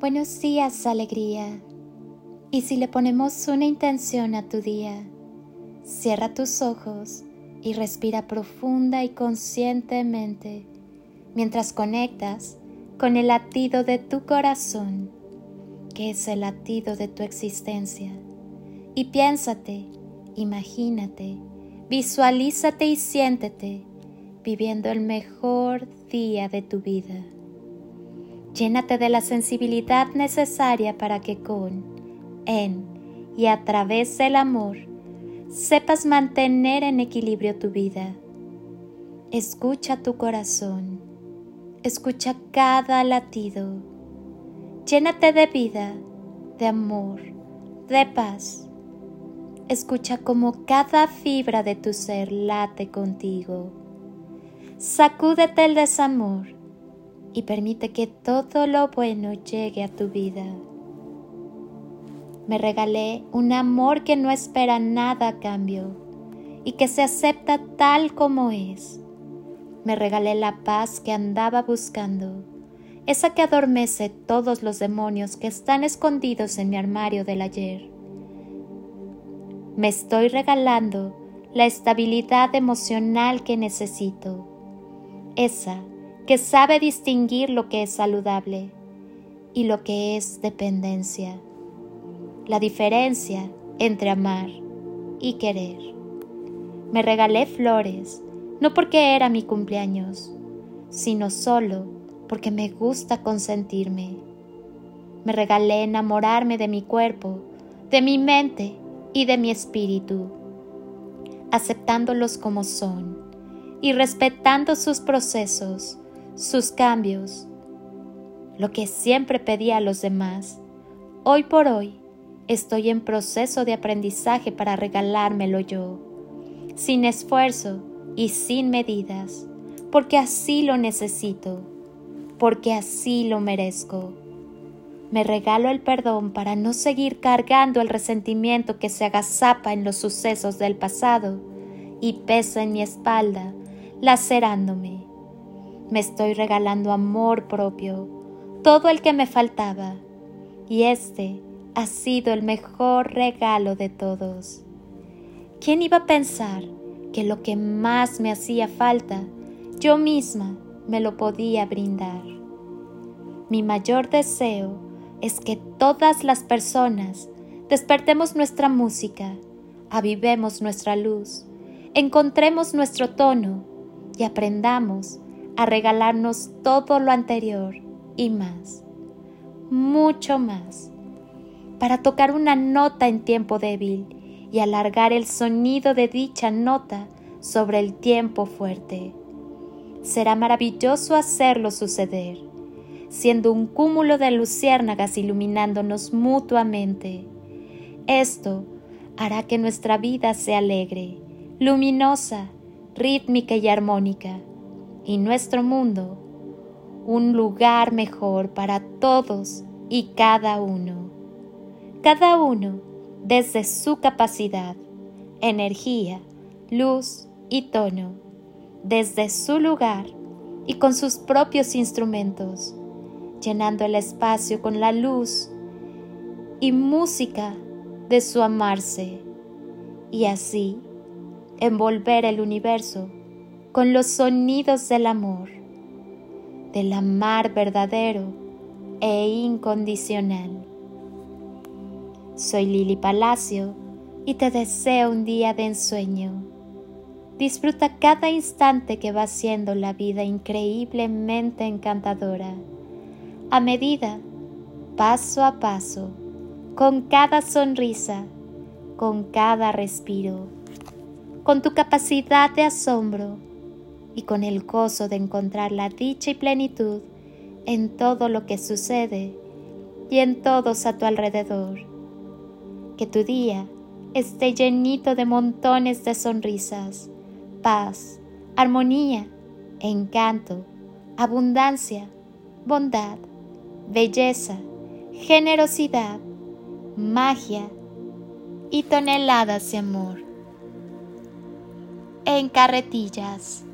Buenos días, alegría. Y si le ponemos una intención a tu día, cierra tus ojos y respira profunda y conscientemente mientras conectas con el latido de tu corazón, que es el latido de tu existencia. Y piénsate, imagínate, visualízate y siéntete viviendo el mejor día de tu vida. Llénate de la sensibilidad necesaria para que con, en y a través del amor sepas mantener en equilibrio tu vida. Escucha tu corazón, escucha cada latido. Llénate de vida, de amor, de paz. Escucha como cada fibra de tu ser late contigo. Sacúdete el desamor y permite que todo lo bueno llegue a tu vida. Me regalé un amor que no espera nada a cambio y que se acepta tal como es. Me regalé la paz que andaba buscando, esa que adormece todos los demonios que están escondidos en mi armario del ayer. Me estoy regalando la estabilidad emocional que necesito, esa que sabe distinguir lo que es saludable y lo que es dependencia. La diferencia entre amar y querer. Me regalé flores, no porque era mi cumpleaños, sino solo porque me gusta consentirme. Me regalé enamorarme de mi cuerpo, de mi mente y de mi espíritu, aceptándolos como son y respetando sus procesos sus cambios, lo que siempre pedía a los demás. Hoy por hoy estoy en proceso de aprendizaje para regalármelo yo, sin esfuerzo y sin medidas, porque así lo necesito, porque así lo merezco. Me regalo el perdón para no seguir cargando el resentimiento que se agazapa en los sucesos del pasado y pesa en mi espalda, lacerándome me estoy regalando amor propio, todo el que me faltaba, y este ha sido el mejor regalo de todos. ¿Quién iba a pensar que lo que más me hacía falta, yo misma me lo podía brindar? Mi mayor deseo es que todas las personas despertemos nuestra música, avivemos nuestra luz, encontremos nuestro tono y aprendamos a regalarnos todo lo anterior y más, mucho más, para tocar una nota en tiempo débil y alargar el sonido de dicha nota sobre el tiempo fuerte. Será maravilloso hacerlo suceder, siendo un cúmulo de luciérnagas iluminándonos mutuamente. Esto hará que nuestra vida sea alegre, luminosa, rítmica y armónica y nuestro mundo un lugar mejor para todos y cada uno. Cada uno desde su capacidad, energía, luz y tono, desde su lugar y con sus propios instrumentos, llenando el espacio con la luz y música de su amarse, y así envolver el universo con los sonidos del amor, del amar verdadero e incondicional. Soy Lili Palacio y te deseo un día de ensueño. Disfruta cada instante que va siendo la vida increíblemente encantadora, a medida, paso a paso, con cada sonrisa, con cada respiro, con tu capacidad de asombro y con el gozo de encontrar la dicha y plenitud en todo lo que sucede y en todos a tu alrededor. Que tu día esté llenito de montones de sonrisas, paz, armonía, encanto, abundancia, bondad, belleza, generosidad, magia y toneladas de amor. En carretillas.